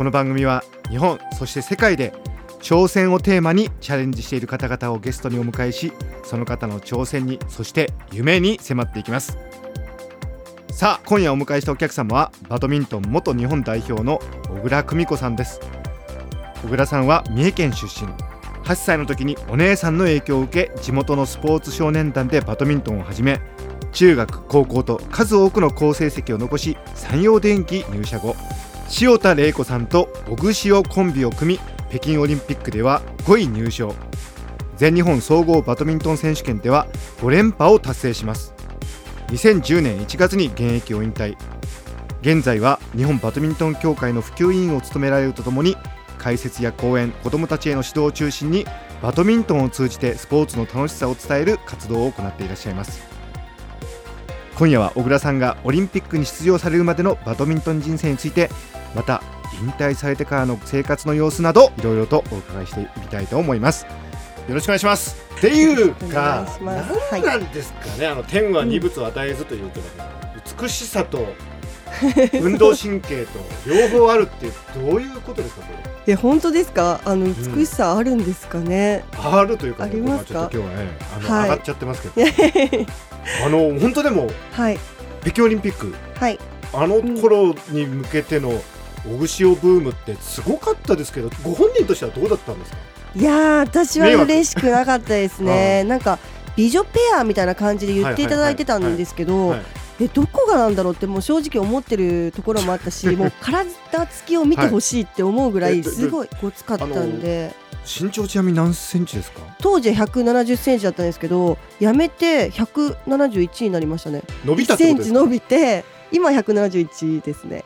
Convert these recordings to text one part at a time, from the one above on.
この番組は日本そして世界で挑戦をテーマにチャレンジしている方々をゲストにお迎えしその方の挑戦にそして夢に迫っていきます。さあ今夜お迎えしたお客様はバドミントン元日本代表の小倉久美子さんです。小倉さんは三重県出身。8歳の時にお姉さんの影響を受け地元のスポーツ少年団でバドミントンを始め中学高校と数多くの好成績を残し山陽電機入社後。塩田玲子さんと小串をコンビを組み北京オリンピックでは5位入賞。全日本総合バドミントン選手権では5連覇を達成します。2010年1月に現役を引退。現在は日本バドミントン協会の普及委員を務められるとともに解説や講演子どもたちへの指導を中心にバドミントンを通じてスポーツの楽しさを伝える活動を行っていらっしゃいます。今夜は小倉さんがオリンピックに出場されるまでのバドミントン人生についてまた引退されてからの生活の様子などいろいろとお伺いしていきたいと思います。よろしくお願いします。っていうか何なんですかね、あの天は二物を与えずというけど、美しさと運動神経と 両方あるってどういうことですかこれ。いや本当ですか？あの美しさあるんですかね、うん、あるというか、ありますか？今日はねあの、はい、上がっちゃってますけど。あの本当でも、はい、北京オリンピック、はい、あの頃に向けてのオグシオブームってすごかったですけどご本人としてはどうだったんですか？いや私は嬉しくなかったですね。なんか美女ペアみたいな感じで言っていただいてたんですけど、えどこがなんだろうってもう正直思ってるところもあったしもう体つきを見てほしいって思うぐらいすごいごつかったんで。身長ちなみに何センチですか？当時170センチだったんですけどやめて171になりましたね。伸びたセンチ伸びて今171ですね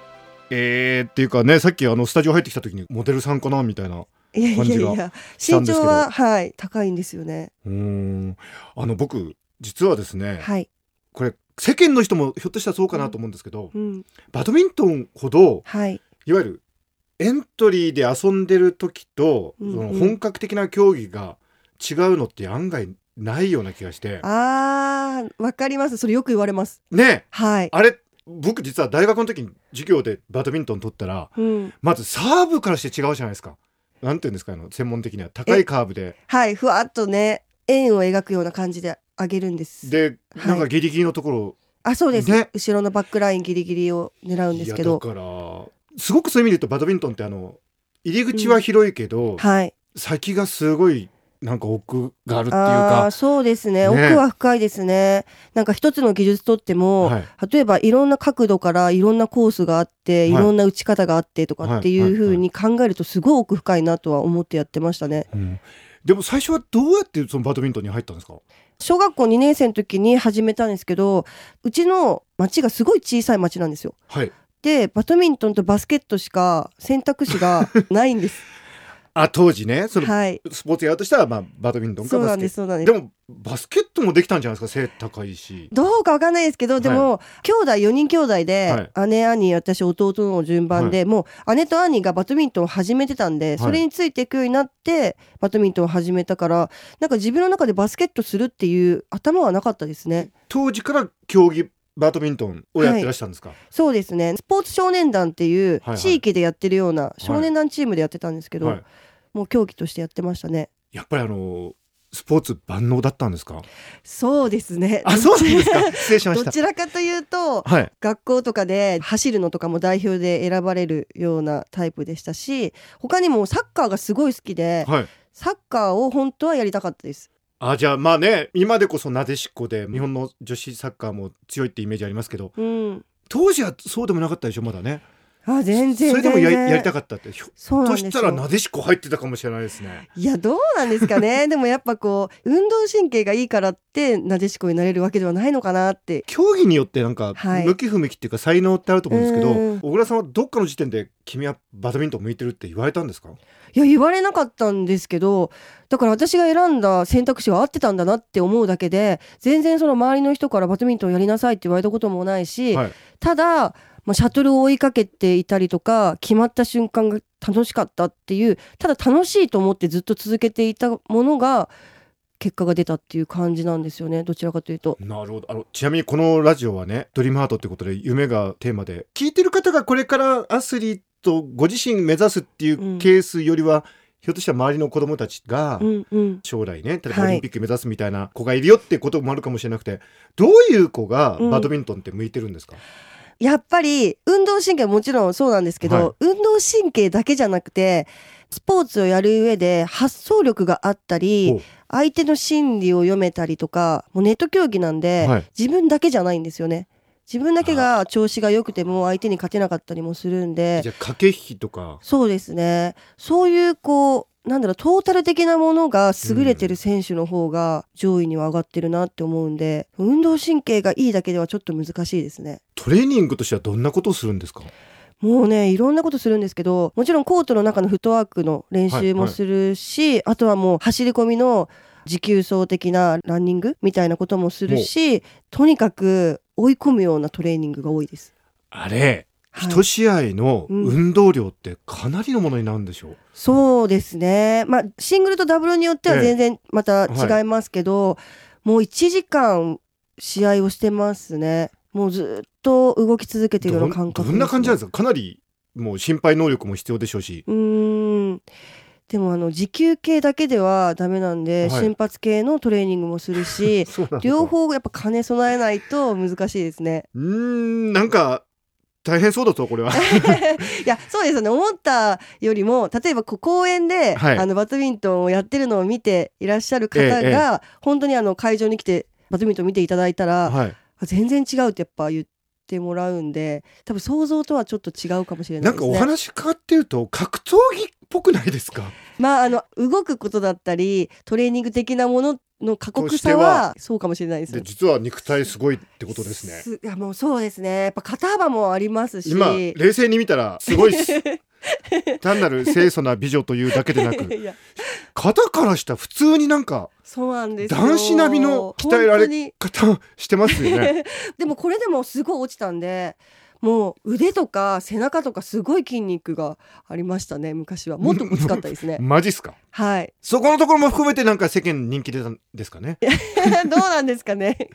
えー、っていうかねさっきあのスタジオ入ってきた時にモデルさんかなみたいな感じがいやいやいや身長ははい高いんですよね。うん。あの僕実はですね、はい、これ世間の人もひょっとしたらそうかなと思うんですけど、うん、バドミントンほど、はい、いわゆるエントリーで遊んでる時と、うんうん、その本格的な競技が違うのって案外ないような気がして。あーわかります。それよく言われます。ね。はい。あれ僕実は大学の時に授業でバドミントン取ったら、うん、まずサーブからして違うじゃないですか。なんていうんですかあの専門的には。高いカーブで。はいふわっとね円を描くような感じで上げるんです。で、なんかギリギリのところあそうです、ね、後ろのバックラインギリギリを狙うんですけど。だからすごくそういう意味で言うとバドミントンってあの入り口は広いけど、うん、はい、先がすごいなんか奥があるっていうか。そうですね、ね、奥は深いですね。なんか一つの技術とっても、はい、例えばいろんな角度からいろんなコースがあって、はい、いろんな打ち方があってとかっていうふうに考えるとすごい奥深いなとは思ってやってましたね、うん、でも最初はどうやってそのバドミントンに入ったんですか？小学校2年生の時に始めたんですけどうちの町がすごい小さい町なんですよ。はい、でバドミントンとバスケットしか選択肢がないんです。あ当時ねその、はい、スポーツやるとしたら、まあ、バドミントンかバスケ。ットでもバスケットもできたんじゃないですか背高いし。どうかわかんないですけどでも、はい、兄弟4人兄弟で、はい、姉兄私弟の順番で、はい、もう姉と兄がバドミントンを始めてたんで、それについていくようになってバドミントンを始めたからなんか自分の中でバスケットするっていう頭はなかったですね。当時から競技バドミントンをやってらしたんですか、はい、そうですね。スポーツ少年団っていう地域でやってるような少年団チームでやってたんですけど、はい、もう競技としてやってましたね。やっぱりあのスポーツ万能だったんですか？そうですね。あそうですか？失礼しました。どちらかというと、はい、学校とかで走るのとかも代表で選ばれるようなタイプでしたし他にもサッカーがすごい好きで、はい、サッカーを本当はやりたかったです。あじゃあまあね今でこそなでしっこで日本の女子サッカーも強いってイメージありますけど、うん、当時はそうでもなかったでしょまだねあ全然それでもややりたかったって。ひょとしたらなでしこ入ってたかもしれないですね。いやどうなんですかね。でもやっぱこう運動神経がいいからってなでしこになれるわけではないのかなって。競技によってなんかはい。向き不向きっていうか才能ってあると思うんですけど、うん。小倉さんはどっかの時点で君はバドミントン向いてるって言われたんですか？いや言われなかったんですけどだから私が選んだ選択肢は合ってたんだなって思うだけで全然その周りの人からバドミントンやりなさいって言われたこともないし、はい。ただ、まあ、シャトルを追いかけていたりとか決まった瞬間が楽しかったっていうただ楽しいと思ってずっと続けていたものが結果が出たっていう感じなんですよね。どちらかというと。なるほど。あのちなみにこのラジオはねドリームハートってことで夢がテーマで。聞いてる方がこれからアスリートご自身目指すっていうケースよりは、ひょっとしたら周りの子供たちがうんうん。将来ね例えばはい。オリンピック目指すみたいな子がいるよってこともあるかもしれなくて、どういう子がバドミントンって向いてるんですか、やっぱり運動神経はもちろんそうなんですけど、はい。運動神経だけじゃなくてスポーツをやる上で発想力があったり相手の心理を読めたりとかもうネット競技なんで、はい。自分だけじゃないんですよね。自分だけが調子が良くても相手に勝てなかったりもするんで。じゃあ駆け引きとか。そうですね。そういうこうなんだろうトータル的なものが優れてる選手の方が上位には上がってるなって思うんで、運動神経がいいだけではちょっと難しいですね。トレーニングとしてはどんなことをするんですか？もうねいろんなことするんですけどもちろんコートの中のフットワークの練習もするし、あとはもう走り込みの持久走的なランニングみたいなこともするしとにかく追い込むようなトレーニングが多いです。あれはい一試合のうん。運動量ってかなりのものになるんでしょう、そうですね。まあシングルとダブルによってはええ。全然また違いますけど、もう1時間試合をしてますね。もうずっと動き続けているような感覚どんどんな感じなんですか？かかなりもう心肺能力も必要でしょうし。うーん。でもあの持久系だけではダメなんで、はい。瞬発系のトレーニングもするし 両方やっぱ兼ね備えないと難しいですね。うーん。なんか大変そうだとこれは。いやそうですよね。思ったよりも例えばこう公園で、はい。あのバドミントンをやってるのを見ていらっしゃる方が、ええ本当にあの会場に来てバドミントン見ていただいたら、はい。あ全然違うってやっぱ言ってもらうんで多分想像とはちょっと違うかもしれなですね。ないんかお話変わってると格闘技っぽくないですか？まああの動くことだったりトレーニング的なものの過酷さははそうかもしれないです。で実は肉体すごいってことですね。すいやもうそうですね。やっぱ肩幅もありますし。今冷静に見たらすごいっす。単なる清楚な美女というだけでなく肩からした普通になんかそうなんですよ。男子並みの鍛えられ方してますよね。でもこれでもすごい落ちたんでもう腕とか背中とかすごい筋肉がありましたね昔は。もっときつかったですね。マジっすか？はい。そこのところも含めてなんか世間人気出たんですかね？どうなんですかね。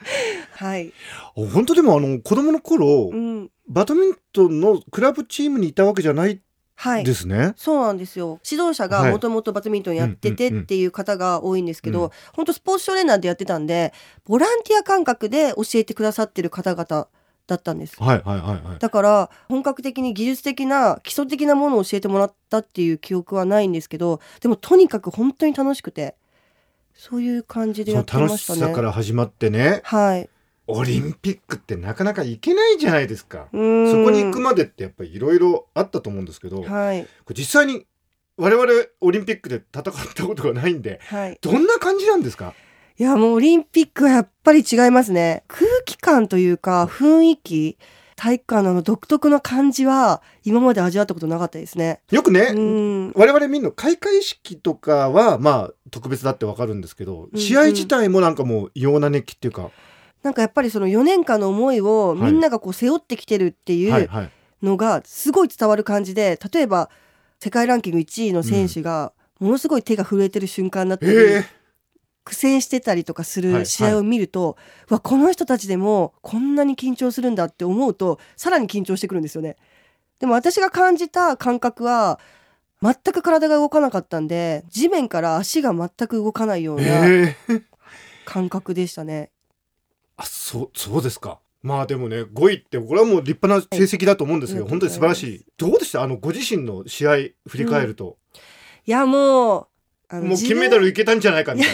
はい。本当でもあの子供の頃、うん。バドミントンのクラブチームにいたわけじゃないはい。ですね、そうなんですよ。指導者がはい。もともとバドミントンやっててっていう方が多いんですけど、うん本当スポーツトレーナーでやってたんでボランティア感覚で教えてくださってる方々だったんです。はいはいはいはい。だから本格的に技術的な基礎的なものを教えてもらったっていう記憶はないんですけどでもとにかく本当に楽しくてそういう感じでやってましね。したさから始まってね。はい。オリンピックってなかなか行けないじゃないですか。そこに行くまでってやっぱりいろいろあったと思うんですけど、こはい。れ実際に我々オリンピックで戦ったことがないんではい。どんな感じなんですか？いやもうオリンピックはやっぱり違いますね。空気感というか雰囲気体育館のあの独特の感じは今まで味わったことなかったですね。よくね、うん。我々見るの開会式とかはまあ特別だってわかるんですけど、うん試合自体もなんかもう異様な熱気っていうか、なんかやっぱりその4年間の思いをみんながこう背負ってきてるっていうのがすごい伝わる感じで例えば世界ランキング1位の選手がものすごい手が震えてる瞬間だったり、え苦戦してたりとかすはいる試合を見ると、うわこの人たちでもこんなに緊張するんだって思うとさらに緊張してくるんですよね。でも私が感じた感覚は全く体が動かなかったんで地面から足が全く動かないようー、なえー。感覚でしたね。あそうそうですか。まあでもね5位ってこれはもう立派な成績だと思うんですけど、はい本当に素晴らしい。どうでした？あのご自身の試合振り返ると、いやもうもう金メダルいけたんじゃないかみたい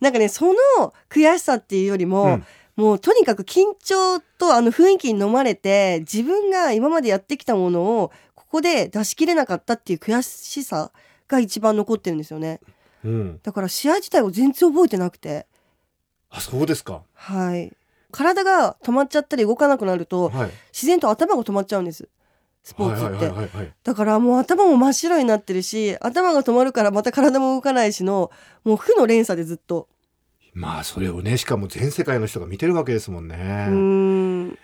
なんかねその悔しさっていうよりも、うんもうとにかく緊張とあの雰囲気に飲まれて自分が今までやってきたものをここで出し切れなかったっていう悔しさが一番残ってるんですよね。うん、だから試合自体を全然覚えてなくて。あそうですか。はい。体が止まっちゃったり動かなくなると、はい、自然と頭が止まっちゃうんです。スポーツって。だからもう頭も真っ白になってるし、頭が止まるからまた体も動かないしの、もう負の連鎖でずっと。まあそれをねしかも全世界の人が見てるわけですもんね。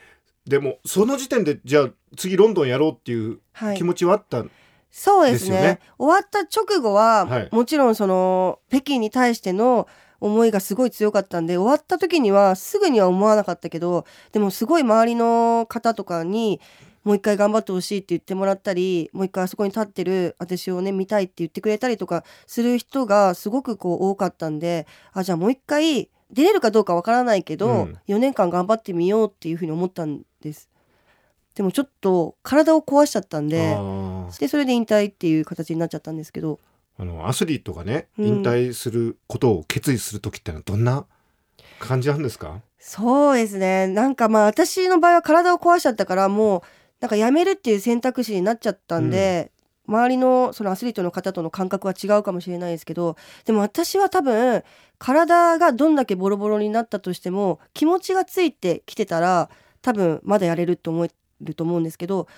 でもその時点でじゃあ次ロンドンやろうっていう気持ちはあったん、はい、そうですね終わった直後は、はい、もちろんその北京に対しての思いがすごい強かったんで終わった時にはすぐには思わなかったけどでもすごい周りの方とかにもう一回頑張ってほしいって言ってもらったりもう一回あそこに立ってる私をね見たいって言ってくれたりとかする人がすごくこう多かったんであじゃあもう一回出れるかどうかわからないけど、うん、4年間頑張ってみようっていうふうに思ったんです。でもちょっと体を壊しちゃったんででそれで引退っていう形になっちゃったんですけど。あのアスリートがね引退することを決意する時ってのはどんな感じなんですか、そうですね。なんかまあ私の場合は体を壊しちゃったからもうなんか辞めるっていう選択肢になっちゃったんで、うん、周りのそのアスリートの方との感覚は違うかもしれないですけどでも私は多分体がどんだけボロボロになったとしても気持ちがついてきてたら多分まだやれると思えると思うんですけど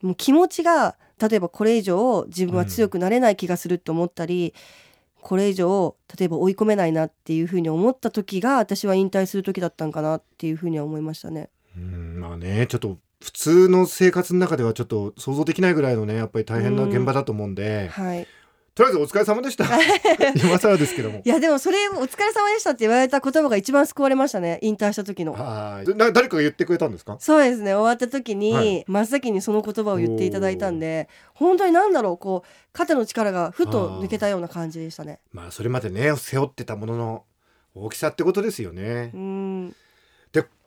もう気持ちが例えばこれ以上自分は強くなれない気がすると思ったり、うん、これ以上例えば追い込めないなっていうふうに思った時が私は引退する時だったんかなっていうふうには思いましたね。うんまあねちょっと普通の生活の中ではちょっと想像できないぐらいのねやっぱり大変な現場だと思うんで、うん、はい、とりあえずお疲れ様でした。今更ですけども。いやでもそれお疲れ様でしたって言われた言葉が一番救われましたね。引退した時の。はい。誰かが言ってくれたんですか？そうですね。終わった時に、はい、真っ先にその言葉を言っていただいたんで本当になんだろうこう肩の力がふと抜けたような感じでしたね。まあそれまでね背負ってたものの大きさってことですよね。うん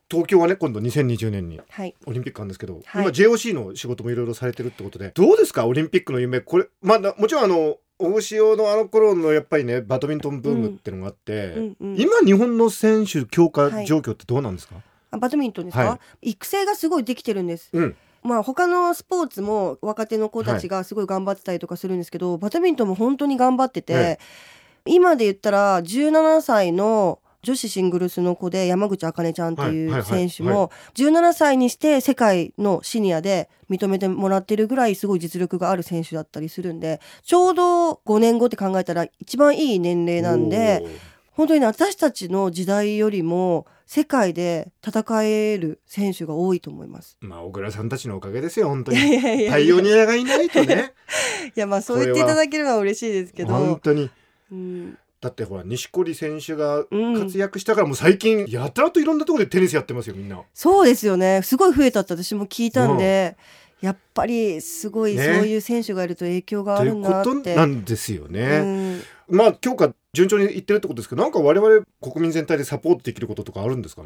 東京はね今度2020年にオリンピックあるんですけど、はい、今 JOC の仕事もいろいろされてるってことでどうですか？オリンピックの夢これまあもちろんあの大塩のあの頃のやっぱりねバドミントンブームっていうのがあって、うんうん。うん、今日本の選手強化状況ってどうなんですか、はい、バドミントンですか、はい、育成がすごいできてるんです、うん。まあ他のスポーツも若手の子たちがすごい頑張ってたりとかするんですけど、バドミントンも本当に頑張ってて、今で言ったら17歳の女子シングルスの子で山口茜ちゃんっていう選手も17歳にして世界のシニアで認めてもらってるぐらいすごい実力がある選手だったりするんでちょうど5年後って考えたら一番いい年齢なんで本当にね私たちの時代よりも世界で戦える選手が多いと思います。まあ小倉さんたちのおかげですよ本当に。パイオニアがいないとね。いやまあそう言っていただけるのは嬉しいですけど。本当に。うんだってほら錦織選手が活躍したからもう最近やたらといろんなところでテニスやってますよみんな。そうですよね。すごい増えたって私も聞いたんで、うん、やっぱりすごいそういう選手がいると影響があるなって、ね、ということなんですよね、うん、まあ強化順調にいってるってことですけどなんか我々国民全体でサポートできることとかあるんですか？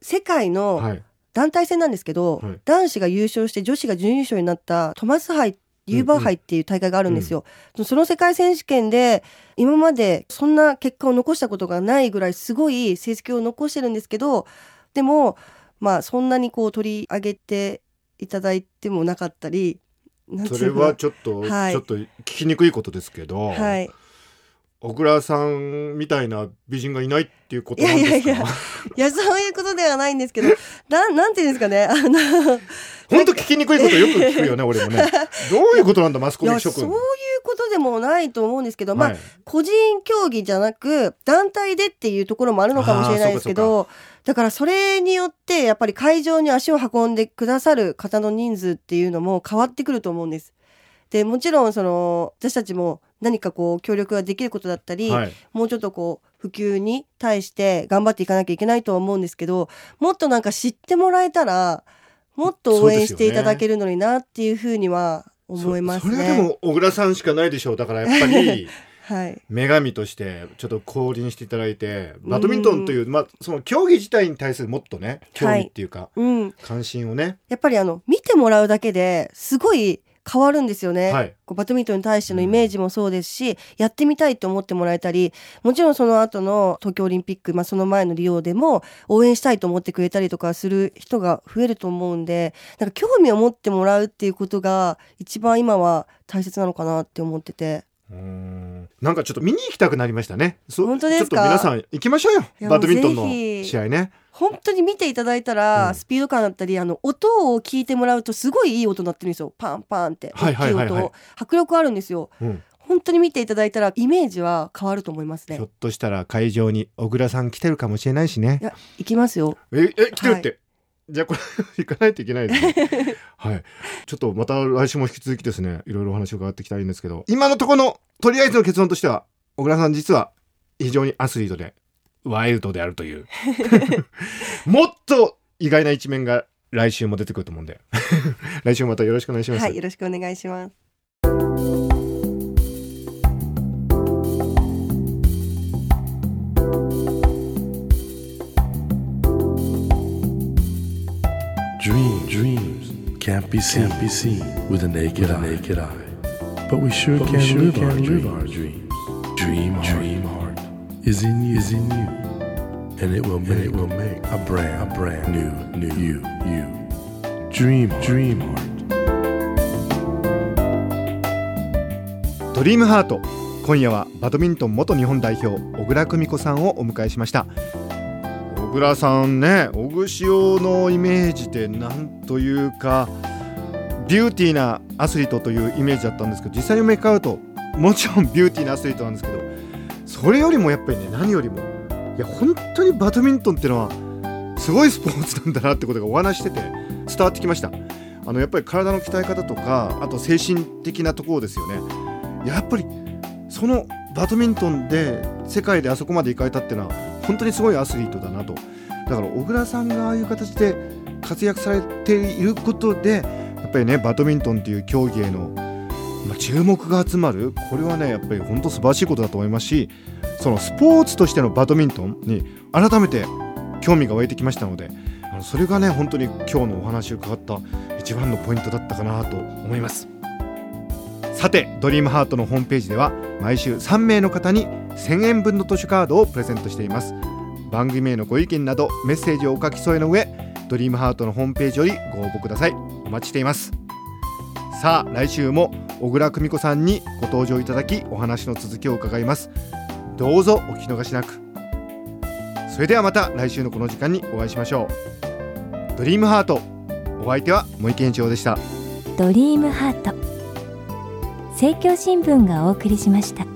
世界の団体戦なんですけど、はい、男子が優勝して女子が準優勝になったトマス杯ユーバー杯っていう大会があるんですよ、うんうん、その世界選手権で今までそんな結果を残したことがないぐらいすごい成績を残してるんですけどでもまあそんなにこう取り上げていただいてもなかったりそれはちょっと、はい、ちょっと聞きにくいことですけど、はい、小倉さんみたいな美人がいないっていうことなんですか？いやいやいやいやそういうことではないんですけどななんていうんですかねあの本当聞きにくいことよく聞くよね 俺もね。どういうことなんだマスコミ諸君そういうことでもないと思うんですけど、まあ、個人競技じゃなく団体でっていうところもあるのかもしれないですけどだからそれによってやっぱり会場に足を運んでくださる方の人数っていうのも変わってくると思うんです。でもちろんその私たちも何かこう協力ができることだったり、はい、もうちょっとこう普及に対して頑張っていかなきゃいけないとは思うんですけどもっとなんか知ってもらえたらもっと応援していただけるのになっていうふうには思いますね。それはでも小倉さんしかないでしょう。だからやっぱりはい、女神としてちょっと降臨していただいてバドミントンという、うん、まあ、その競技自体に対するもっとね興味っていうか、はいうん、関心をね。やっぱりあの見てもらうだけですごい変わるんですよね、はい、こうバドミントンに対してのイメージもそうですし、やってみたいと思ってもらえたりもちろんその後の東京オリンピック、まあ、その前のリオでも応援したいと思ってくれたりとかする人が増えると思うんでなんか興味を持ってもらうっていうことが一番今は大切なのかなって思ってて。うん。なんかちょっと見に行きたくなりましたね。本当ですか？皆さん行きましょうよ。バドミントンの試合ね。本当に見ていただいたら、うん、スピード感だったりあの音を聞いてもらうとすごいいい音鳴ってるんですよ。パンパンって。大きい音、迫力あるんですよ、うん、本当に見ていただいたらイメージは変わると思いますね。ひょっとしたら会場に小倉さん来てるかもしれないしね。いや行きますよ。ええ来てるって、はいじゃあこれ 行かないといけないですね。はい。ちょっとまた来週も引き続きですね、いろいろお話を伺っていきたいんですけど、今のところのとりあえずの結論としては、小倉さん実は非常にアスリートで、ワイルドであるという。もっと意外な一面が来週も出てくると思うんで、来週またよろしくお願いします。はい、よろしくお願いします。Can't be seen, can't be seen with a naked, with a naked eye. eye. But we sure but can, we sure live, can our live our dreams. Dream, dream heart is in you, is in you, and it will make, it will make a brand, a brand new, new you, you. Dream, dream heart. ドリームハート今夜はバドミントン元日本代表小倉久美子さんをお迎えしました小倉さんね小串のイメージでなんというかビューティーなアスリートというイメージだったんですけど実際に向かうともちろんビューティーなアスリートなんですけどそれよりもやっぱりね何よりもいや本当にバドミントンっていうのはすごいスポーツなんだなってことがお話してて伝わってきました。あのやっぱり体の鍛え方とかあと精神的なところですよね。やっぱりそのバドミントンで世界であそこまで行かれたっていうのは本当にすごいアスリートだなと。だから小倉さんがああいう形で活躍されていることでやっぱりねバドミントンっていう競技への、まあ、注目が集まる。これはねやっぱり本当素晴らしいことだと思いますしそのスポーツとしてのバドミントンに改めて興味が湧いてきましたのでそれがね本当に今日のお話を伺った一番のポイントだったかなと思います。さてドリームハートのホームページでは毎週3名の方に1000円分の図書カードをプレゼントしています。番組へのご意見などメッセージをお書き添えの上ドリームハートのホームページよりご応募ください。お待ちしています。さあ来週も小倉久美子さんにご登場いただきお話の続きを伺います。どうぞお聞き逃しなく。それではまた来週のこの時間にお会いしましょう。ドリームハートお相手は森健一郎でした。ドリームハート。政教新聞がお送りしました。